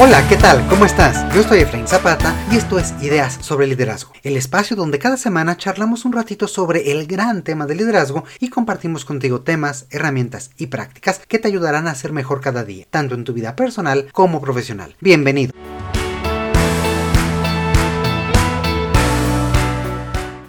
Hola, ¿qué tal? ¿Cómo estás? Yo soy Efraín Zapata y esto es Ideas sobre Liderazgo, el espacio donde cada semana charlamos un ratito sobre el gran tema del liderazgo y compartimos contigo temas, herramientas y prácticas que te ayudarán a ser mejor cada día, tanto en tu vida personal como profesional. Bienvenido.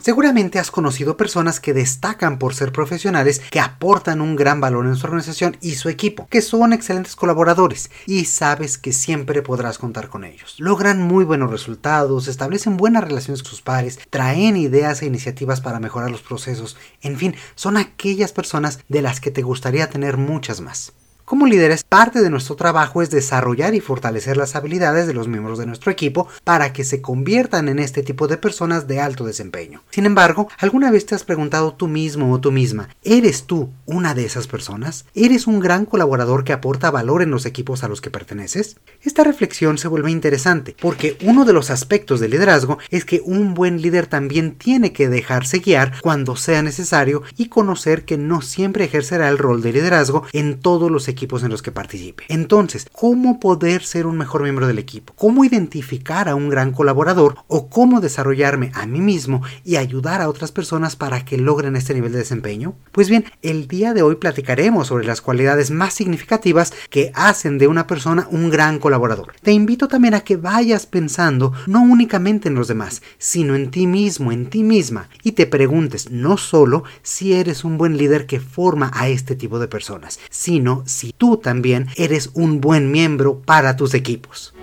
Seguramente has conocido personas que destacan por ser profesionales, que aportan un gran valor en su organización y su equipo, que son excelentes colaboradores y sabes que siempre podrás contar con ellos. Logran muy buenos resultados, establecen buenas relaciones con sus pares, traen ideas e iniciativas para mejorar los procesos, en fin, son aquellas personas de las que te gustaría tener muchas más. Como líderes, parte de nuestro trabajo es desarrollar y fortalecer las habilidades de los miembros de nuestro equipo para que se conviertan en este tipo de personas de alto desempeño. Sin embargo, ¿alguna vez te has preguntado tú mismo o tú misma, ¿eres tú una de esas personas? ¿Eres un gran colaborador que aporta valor en los equipos a los que perteneces? Esta reflexión se vuelve interesante porque uno de los aspectos del liderazgo es que un buen líder también tiene que dejarse guiar cuando sea necesario y conocer que no siempre ejercerá el rol de liderazgo en todos los equipos equipos en los que participe. Entonces, ¿cómo poder ser un mejor miembro del equipo? ¿Cómo identificar a un gran colaborador o cómo desarrollarme a mí mismo y ayudar a otras personas para que logren este nivel de desempeño? Pues bien, el día de hoy platicaremos sobre las cualidades más significativas que hacen de una persona un gran colaborador. Te invito también a que vayas pensando no únicamente en los demás, sino en ti mismo, en ti misma, y te preguntes no solo si eres un buen líder que forma a este tipo de personas, sino si tú también eres un buen miembro para tus equipos.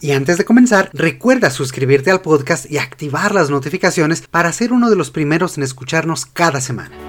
Y antes de comenzar, recuerda suscribirte al podcast y activar las notificaciones para ser uno de los primeros en escucharnos cada semana.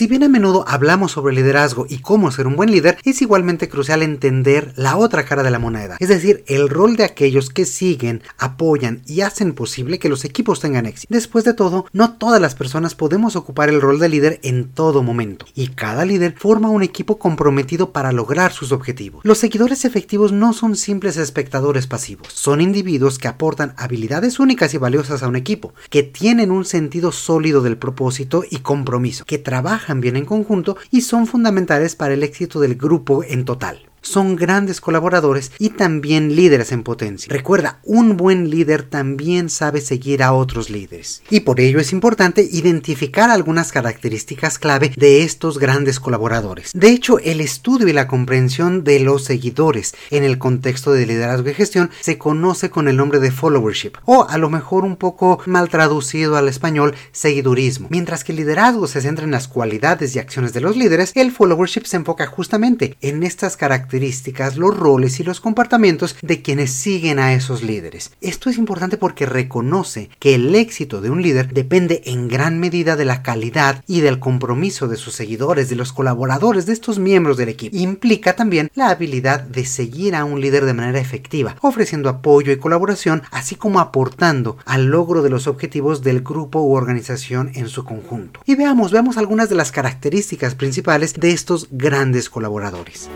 Si bien a menudo hablamos sobre liderazgo y cómo ser un buen líder, es igualmente crucial entender la otra cara de la moneda, es decir, el rol de aquellos que siguen, apoyan y hacen posible que los equipos tengan éxito. Después de todo, no todas las personas podemos ocupar el rol de líder en todo momento, y cada líder forma un equipo comprometido para lograr sus objetivos. Los seguidores efectivos no son simples espectadores pasivos, son individuos que aportan habilidades únicas y valiosas a un equipo, que tienen un sentido sólido del propósito y compromiso, que trabajan bien en conjunto y son fundamentales para el éxito del grupo en total son grandes colaboradores y también líderes en potencia. Recuerda, un buen líder también sabe seguir a otros líderes. Y por ello es importante identificar algunas características clave de estos grandes colaboradores. De hecho, el estudio y la comprensión de los seguidores en el contexto de liderazgo y gestión se conoce con el nombre de followership, o a lo mejor un poco mal traducido al español, seguidurismo. Mientras que el liderazgo se centra en las cualidades y acciones de los líderes, el followership se enfoca justamente en estas características características, los roles y los comportamientos de quienes siguen a esos líderes. Esto es importante porque reconoce que el éxito de un líder depende en gran medida de la calidad y del compromiso de sus seguidores, de los colaboradores, de estos miembros del equipo. Implica también la habilidad de seguir a un líder de manera efectiva, ofreciendo apoyo y colaboración, así como aportando al logro de los objetivos del grupo u organización en su conjunto. Y veamos, veamos algunas de las características principales de estos grandes colaboradores.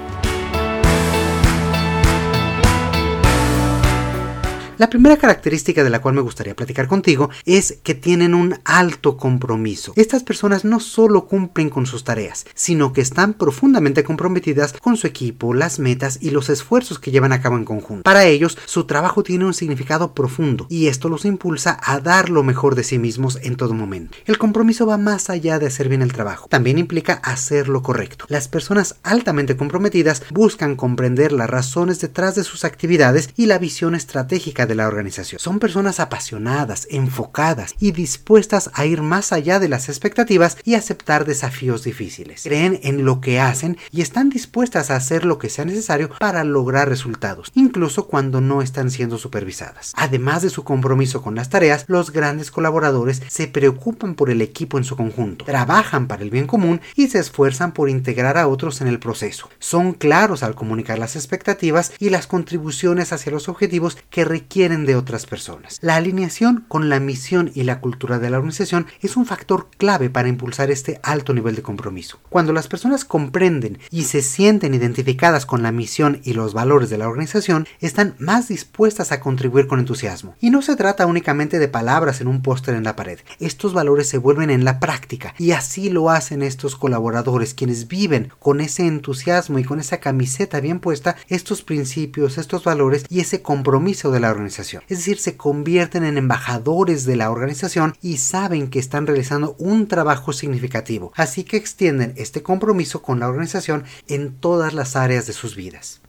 La primera característica de la cual me gustaría platicar contigo es que tienen un alto compromiso. Estas personas no solo cumplen con sus tareas, sino que están profundamente comprometidas con su equipo, las metas y los esfuerzos que llevan a cabo en conjunto. Para ellos, su trabajo tiene un significado profundo y esto los impulsa a dar lo mejor de sí mismos en todo momento. El compromiso va más allá de hacer bien el trabajo, también implica hacer lo correcto. Las personas altamente comprometidas buscan comprender las razones detrás de sus actividades y la visión estratégica de la organización. Son personas apasionadas, enfocadas y dispuestas a ir más allá de las expectativas y aceptar desafíos difíciles. Creen en lo que hacen y están dispuestas a hacer lo que sea necesario para lograr resultados, incluso cuando no están siendo supervisadas. Además de su compromiso con las tareas, los grandes colaboradores se preocupan por el equipo en su conjunto, trabajan para el bien común y se esfuerzan por integrar a otros en el proceso. Son claros al comunicar las expectativas y las contribuciones hacia los objetivos que requieren requieren de otras personas. La alineación con la misión y la cultura de la organización es un factor clave para impulsar este alto nivel de compromiso. Cuando las personas comprenden y se sienten identificadas con la misión y los valores de la organización, están más dispuestas a contribuir con entusiasmo. Y no se trata únicamente de palabras en un póster en la pared. Estos valores se vuelven en la práctica y así lo hacen estos colaboradores quienes viven con ese entusiasmo y con esa camiseta bien puesta estos principios, estos valores y ese compromiso de la organización. Es decir, se convierten en embajadores de la organización y saben que están realizando un trabajo significativo. Así que extienden este compromiso con la organización en todas las áreas de sus vidas.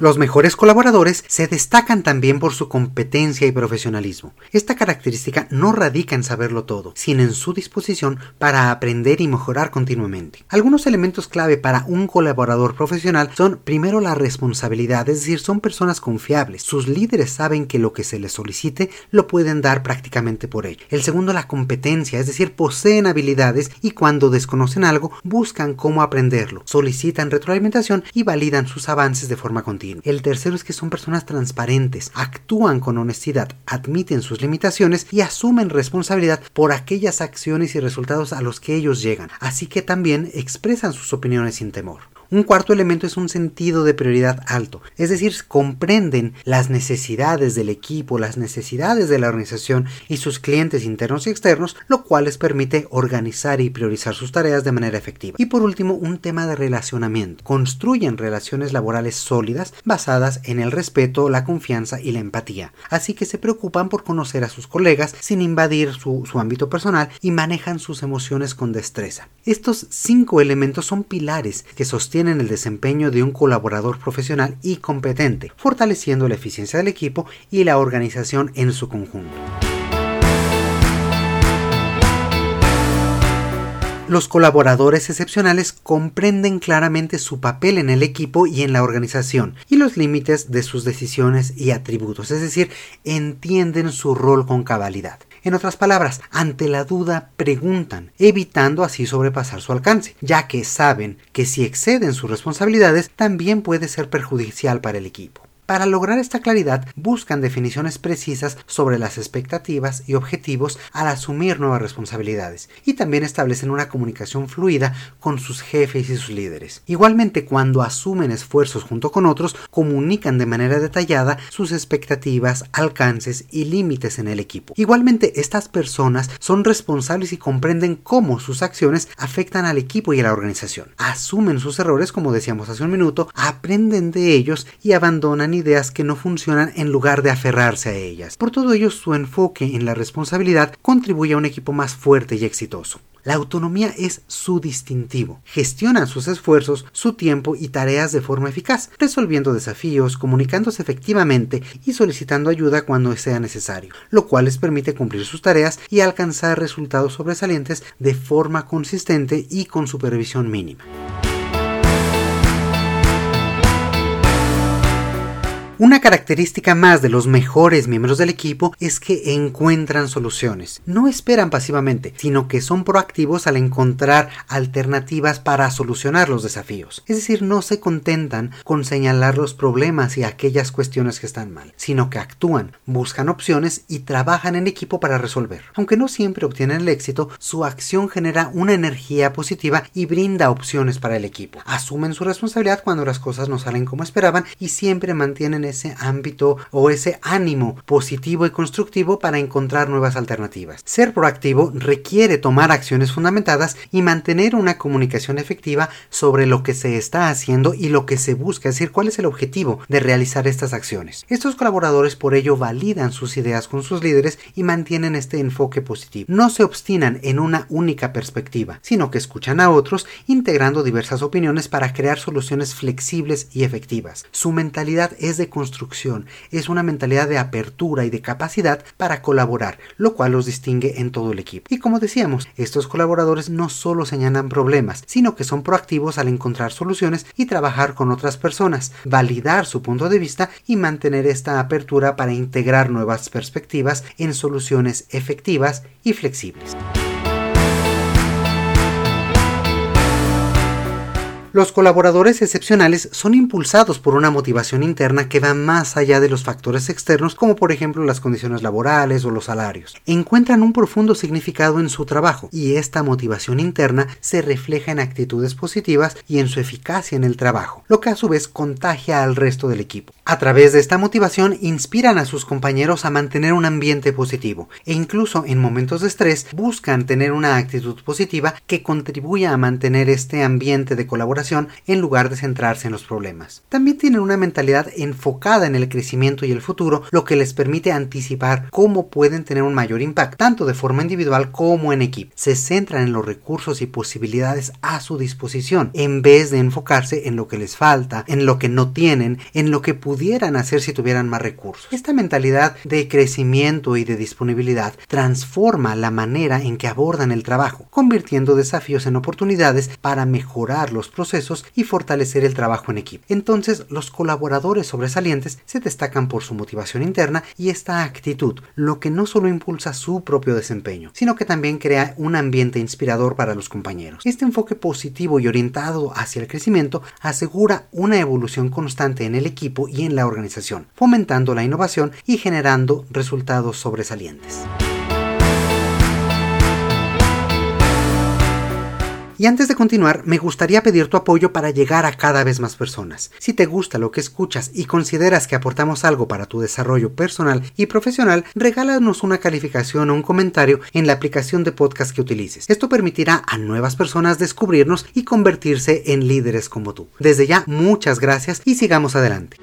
Los mejores colaboradores se destacan también por su competencia y profesionalismo. Esta característica no radica en saberlo todo, sino en su disposición para aprender y mejorar continuamente. Algunos elementos clave para un colaborador profesional son primero la responsabilidad, es decir, son personas confiables. Sus líderes saben que lo que se les solicite lo pueden dar prácticamente por ello. El segundo, la competencia, es decir, poseen habilidades y cuando desconocen algo buscan cómo aprenderlo, solicitan retroalimentación y validan sus avances de forma continua. El tercero es que son personas transparentes, actúan con honestidad, admiten sus limitaciones y asumen responsabilidad por aquellas acciones y resultados a los que ellos llegan, así que también expresan sus opiniones sin temor. Un cuarto elemento es un sentido de prioridad alto, es decir, comprenden las necesidades del equipo, las necesidades de la organización y sus clientes internos y externos, lo cual les permite organizar y priorizar sus tareas de manera efectiva. Y por último, un tema de relacionamiento. Construyen relaciones laborales sólidas basadas en el respeto, la confianza y la empatía. Así que se preocupan por conocer a sus colegas sin invadir su, ámbito personal y manejan sus emociones con destreza. Estos cinco elementos son pilares que sostienen en el desempeño de un colaborador profesional y competente, fortaleciendo la eficiencia del equipo y la organización en su conjunto. Los colaboradores excepcionales comprenden claramente su papel en el equipo y en la organización y los límites de sus decisiones y atributos, es decir, entienden su rol con cabalidad. En otras palabras, ante la duda preguntan, evitando así sobrepasar su alcance, ya que saben que si exceden sus responsabilidades también puede ser perjudicial para el equipo. Para lograr esta claridad buscan definiciones precisas sobre las expectativas y objetivos al asumir nuevas responsabilidades y también establecen una comunicación fluida con sus jefes y sus líderes. Igualmente cuando asumen esfuerzos junto con otros comunican de manera detallada sus expectativas, alcances y límites en el equipo. Igualmente estas personas son responsables y comprenden cómo sus acciones afectan al equipo y a la organización. Asumen sus errores como decíamos hace un minuto, aprenden de ellos y abandonan ideas que no funcionan en lugar de aferrarse a ellas. Por todo ello, su enfoque en la responsabilidad contribuye a un equipo más fuerte y exitoso. La autonomía es su distintivo. Gestionan sus esfuerzos, su tiempo y tareas de forma eficaz, resolviendo desafíos, comunicándose efectivamente y solicitando ayuda cuando sea necesario, lo cual les permite cumplir sus tareas y alcanzar resultados sobresalientes de forma consistente y con supervisión mínima. Una característica más de los mejores miembros del equipo es que encuentran soluciones. No esperan pasivamente, sino que son proactivos al encontrar alternativas para solucionar los desafíos. Es decir, no se contentan con señalar los problemas y aquellas cuestiones que están mal, sino que actúan, buscan opciones y trabajan en equipo para resolver. Aunque no siempre obtienen el éxito, su acción genera una energía positiva y brinda opciones para el equipo. Asumen su responsabilidad cuando las cosas no salen como esperaban y siempre mantienen ese ámbito o ese ánimo positivo y constructivo para encontrar nuevas alternativas. Ser proactivo requiere tomar acciones fundamentadas y mantener una comunicación efectiva sobre lo que se está haciendo y lo que se busca, es decir, cuál es el objetivo de realizar estas acciones. Estos colaboradores por ello validan sus ideas con sus líderes y mantienen este enfoque positivo. No se obstinan en una única perspectiva, sino que escuchan a otros integrando diversas opiniones para crear soluciones flexibles y efectivas. Su mentalidad es de es una mentalidad de apertura y de capacidad para colaborar, lo cual los distingue en todo el equipo. Y como decíamos, estos colaboradores no solo señalan problemas, sino que son proactivos al encontrar soluciones y trabajar con otras personas, validar su punto de vista y mantener esta apertura para integrar nuevas perspectivas en soluciones efectivas y flexibles. Los colaboradores excepcionales son impulsados por una motivación interna que va más allá de los factores externos como por ejemplo las condiciones laborales o los salarios. Encuentran un profundo significado en su trabajo y esta motivación interna se refleja en actitudes positivas y en su eficacia en el trabajo, lo que a su vez contagia al resto del equipo. A través de esta motivación inspiran a sus compañeros a mantener un ambiente positivo e incluso en momentos de estrés buscan tener una actitud positiva que contribuya a mantener este ambiente de colaboración en lugar de centrarse en los problemas. También tienen una mentalidad enfocada en el crecimiento y el futuro, lo que les permite anticipar cómo pueden tener un mayor impacto, tanto de forma individual como en equipo. Se centran en los recursos y posibilidades a su disposición, en vez de enfocarse en lo que les falta, en lo que no tienen, en lo que pudieran hacer si tuvieran más recursos. Esta mentalidad de crecimiento y de disponibilidad transforma la manera en que abordan el trabajo, convirtiendo desafíos en oportunidades para mejorar los y fortalecer el trabajo en equipo. Entonces, los colaboradores sobresalientes se destacan por su motivación interna y esta actitud, lo que no solo impulsa su propio desempeño, sino que también crea un ambiente inspirador para los compañeros. Este enfoque positivo y orientado hacia el crecimiento asegura una evolución constante en el equipo y en la organización, fomentando la innovación y generando resultados sobresalientes. Y antes de continuar, me gustaría pedir tu apoyo para llegar a cada vez más personas. Si te gusta lo que escuchas y consideras que aportamos algo para tu desarrollo personal y profesional, regálanos una calificación o un comentario en la aplicación de podcast que utilices. Esto permitirá a nuevas personas descubrirnos y convertirse en líderes como tú. Desde ya, muchas gracias y sigamos adelante.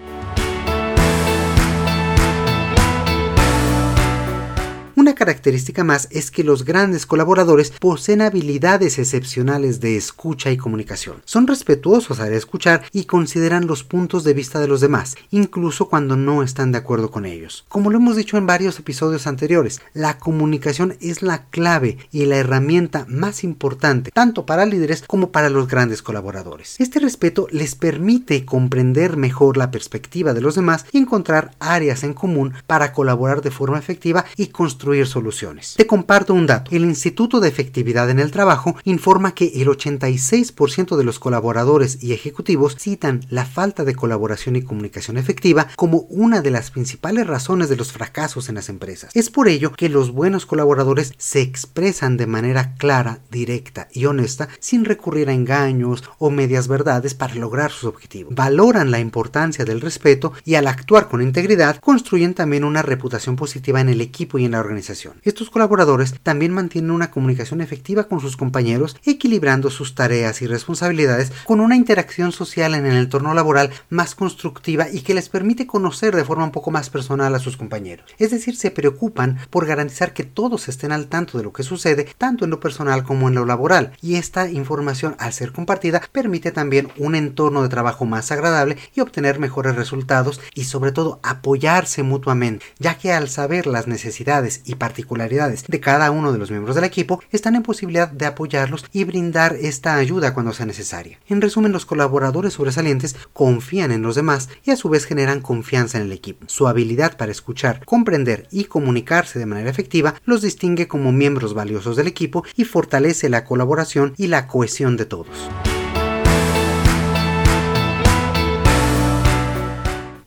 Característica más es que los grandes colaboradores poseen habilidades excepcionales de escucha y comunicación. Son respetuosos al escuchar y consideran los puntos de vista de los demás, incluso cuando no están de acuerdo con ellos. Como lo hemos dicho en varios episodios anteriores, la comunicación es la clave y la herramienta más importante, tanto para líderes como para los grandes colaboradores. Este respeto les permite comprender mejor la perspectiva de los demás y encontrar áreas en común para colaborar de forma efectiva y construir soluciones. Te comparto un dato. El Instituto de Efectividad en el Trabajo informa que el 86% de los colaboradores y ejecutivos citan la falta de colaboración y comunicación efectiva como una de las principales razones de los fracasos en las empresas. Es por ello que los buenos colaboradores se expresan de manera clara, directa y honesta sin recurrir a engaños o medias verdades para lograr sus objetivos. Valoran la importancia del respeto y al actuar con integridad construyen también una reputación positiva en el equipo y en la organización estos colaboradores también mantienen una comunicación efectiva con sus compañeros, equilibrando sus tareas y responsabilidades con una interacción social en el entorno laboral más constructiva y que les permite conocer de forma un poco más personal a sus compañeros. Es decir, se preocupan por garantizar que todos estén al tanto de lo que sucede, tanto en lo personal como en lo laboral, y esta información al ser compartida permite también un entorno de trabajo más agradable y obtener mejores resultados y sobre todo apoyarse mutuamente, ya que al saber las necesidades y particularidades de cada uno de los miembros del equipo están en posibilidad de apoyarlos y brindar esta ayuda cuando sea necesaria. En resumen, los colaboradores sobresalientes confían en los demás y a su vez generan confianza en el equipo. Su habilidad para escuchar, comprender y comunicarse de manera efectiva los distingue como miembros valiosos del equipo y fortalece la colaboración y la cohesión de todos.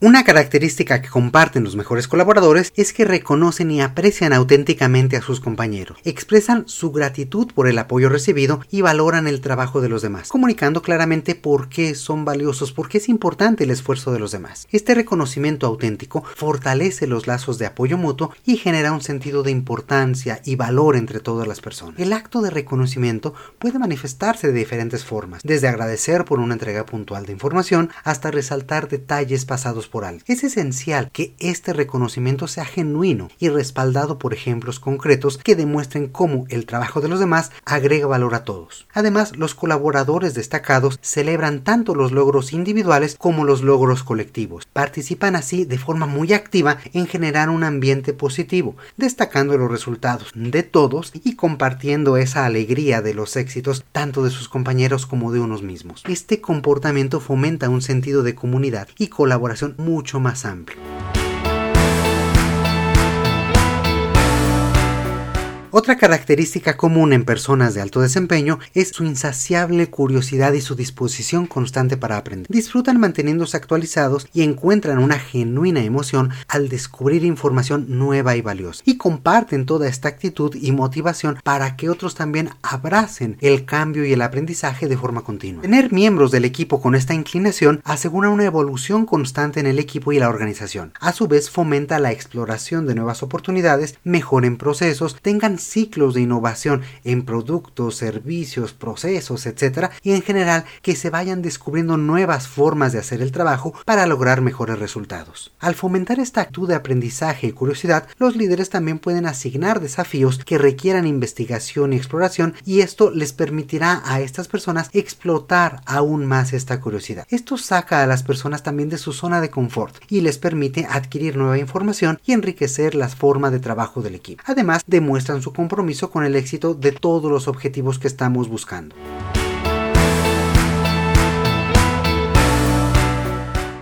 Una característica que comparten los mejores colaboradores es que reconocen y aprecian auténticamente a sus compañeros, expresan su gratitud por el apoyo recibido y valoran el trabajo de los demás, comunicando claramente por qué son valiosos, por qué es importante el esfuerzo de los demás. Este reconocimiento auténtico fortalece los lazos de apoyo mutuo y genera un sentido de importancia y valor entre todas las personas. El acto de reconocimiento puede manifestarse de diferentes formas, desde agradecer por una entrega puntual de información hasta resaltar detalles pasados Es esencial que este reconocimiento sea genuino y respaldado por ejemplos concretos que demuestren cómo el trabajo de los demás agrega valor a todos. Además, los colaboradores destacados celebran tanto los logros individuales como los logros colectivos. Participan así de forma muy activa en generar un ambiente positivo, destacando los resultados de todos y compartiendo esa alegría de los éxitos tanto de sus compañeros como de unos mismos. Este comportamiento fomenta un sentido de comunidad y colaboración mucho más amplio. Otra característica común en personas de alto desempeño es su insaciable curiosidad y su disposición constante para aprender. Disfrutan manteniéndose actualizados y encuentran una genuina emoción al descubrir información nueva y valiosa. Y comparten toda esta actitud y motivación para que otros también abracen el cambio y el aprendizaje de forma continua. Tener miembros del equipo con esta inclinación asegura una evolución constante en el equipo y la organización. A su vez fomenta la exploración de nuevas oportunidades, mejoren procesos, tengan ciclos de innovación en productos, servicios, procesos, etc. Y en general que se vayan descubriendo nuevas formas de hacer el trabajo para lograr mejores resultados. Al fomentar esta actitud de aprendizaje y curiosidad, los líderes también pueden asignar desafíos que requieran investigación y exploración y esto les permitirá a estas personas explotar aún más esta curiosidad. Esto saca a las personas también de su zona de confort y les permite adquirir nueva información y enriquecer las formas de trabajo del equipo. Además, demuestran su compromiso con el éxito de todos los objetivos que estamos buscando.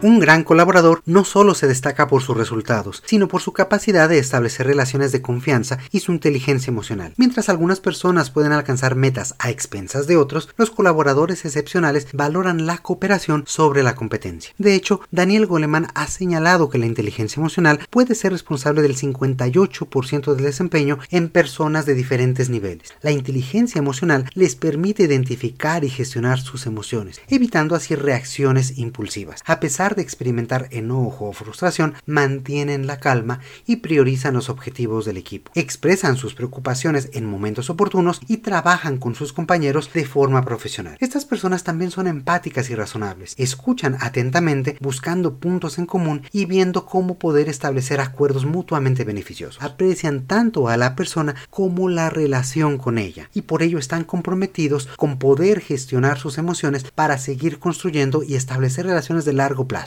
Un gran colaborador no solo se destaca por sus resultados, sino por su capacidad de establecer relaciones de confianza y su inteligencia emocional. Mientras algunas personas pueden alcanzar metas a expensas de otros, los colaboradores excepcionales valoran la cooperación sobre la competencia. De hecho, Daniel Goleman ha señalado que la inteligencia emocional puede ser responsable del 58% del desempeño en personas de diferentes niveles. La inteligencia emocional les permite identificar y gestionar sus emociones, evitando así reacciones impulsivas. A pesar de experimentar enojo o frustración, mantienen la calma y priorizan los objetivos del equipo. Expresan sus preocupaciones en momentos oportunos y trabajan con sus compañeros de forma profesional. Estas personas también son empáticas y razonables. Escuchan atentamente buscando puntos en común y viendo cómo poder establecer acuerdos mutuamente beneficiosos. Aprecian tanto a la persona como la relación con ella y por ello están comprometidos con poder gestionar sus emociones para seguir construyendo y establecer relaciones de largo plazo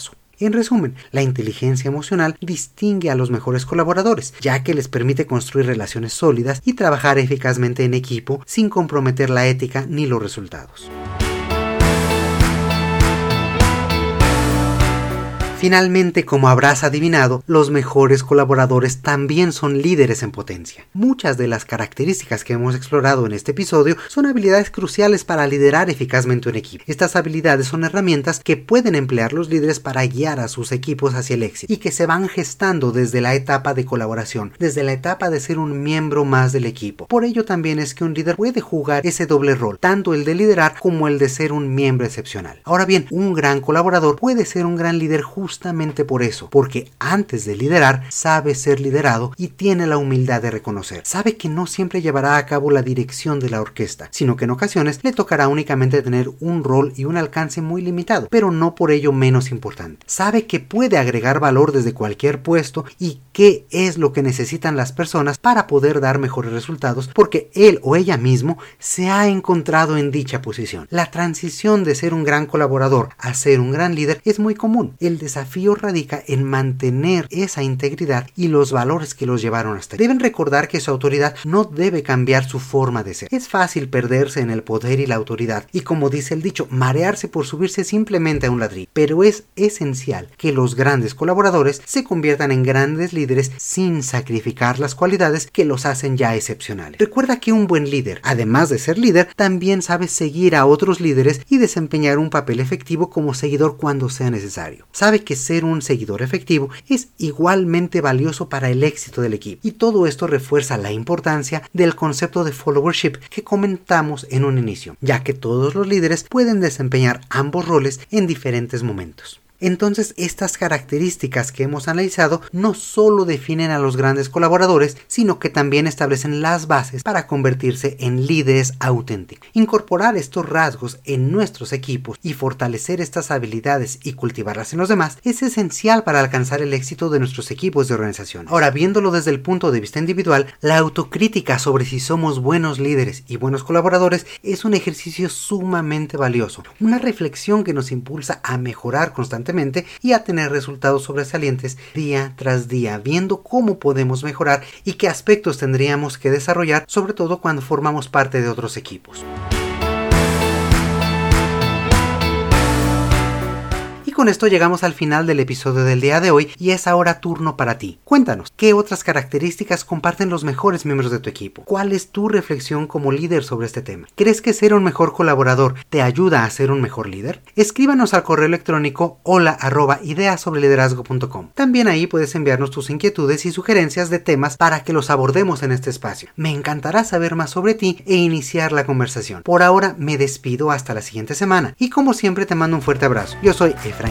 en resumen, la inteligencia emocional distingue a los mejores colaboradores, ya que les permite construir relaciones sólidas y trabajar eficazmente en equipo sin comprometer la ética ni los resultados. Finalmente, como habrás adivinado, los mejores colaboradores también son líderes en potencia. Muchas de las características que hemos explorado en este episodio son habilidades cruciales para liderar eficazmente un equipo. Estas habilidades son herramientas que pueden emplear los líderes para guiar a sus equipos hacia el éxito y que se van gestando desde la etapa de colaboración, desde la etapa de ser un miembro más del equipo. Por ello también es que un líder puede jugar ese doble rol, tanto el de liderar como el de ser un miembro excepcional. Ahora bien, un gran colaborador puede ser un gran líder justo justamente por eso, porque antes de liderar sabe ser liderado y tiene la humildad de reconocer. Sabe que no siempre llevará a cabo la dirección de la orquesta, sino que en ocasiones le tocará únicamente tener un rol y un alcance muy limitado, pero no por ello menos importante. Sabe que puede agregar valor desde cualquier puesto y qué es lo que necesitan las personas para poder dar mejores resultados porque él o ella mismo se ha encontrado en dicha posición. La transición de ser un gran colaborador a ser un gran líder es muy común. El desafío desafío radica en mantener esa integridad y los valores que los llevaron hasta ahí. Deben recordar que su autoridad no debe cambiar su forma de ser. Es fácil perderse en el poder y la autoridad y como dice el dicho, marearse por subirse simplemente a un ladrillo. Pero es esencial que los grandes colaboradores se conviertan en grandes líderes sin sacrificar las cualidades que los hacen ya excepcionales. Recuerda que un buen líder, además de ser líder, también sabe seguir a otros líderes y desempeñar un papel efectivo como seguidor cuando sea necesario. Sabe que ser un seguidor efectivo es igualmente valioso para el éxito del equipo. Y todo esto refuerza la importancia del concepto de followership que comentamos en un inicio, ya que todos los líderes pueden desempeñar ambos roles en diferentes momentos. Entonces estas características que hemos analizado no solo definen a los grandes colaboradores, sino que también establecen las bases para convertirse en líderes auténticos. Incorporar estos rasgos en nuestros equipos y fortalecer estas habilidades y cultivarlas en los demás es esencial para alcanzar el éxito de nuestros equipos de organización. Ahora, viéndolo desde el punto de vista individual, la autocrítica sobre si somos buenos líderes y buenos colaboradores es un ejercicio sumamente valioso, una reflexión que nos impulsa a mejorar constantemente y a tener resultados sobresalientes día tras día, viendo cómo podemos mejorar y qué aspectos tendríamos que desarrollar, sobre todo cuando formamos parte de otros equipos. Con esto llegamos al final del episodio del día de hoy y es ahora turno para ti. Cuéntanos, ¿qué otras características comparten los mejores miembros de tu equipo? ¿Cuál es tu reflexión como líder sobre este tema? ¿Crees que ser un mejor colaborador te ayuda a ser un mejor líder? Escríbanos al correo electrónico hola. También ahí puedes enviarnos tus inquietudes y sugerencias de temas para que los abordemos en este espacio. Me encantará saber más sobre ti e iniciar la conversación. Por ahora me despido hasta la siguiente semana y como siempre te mando un fuerte abrazo. Yo soy Efraín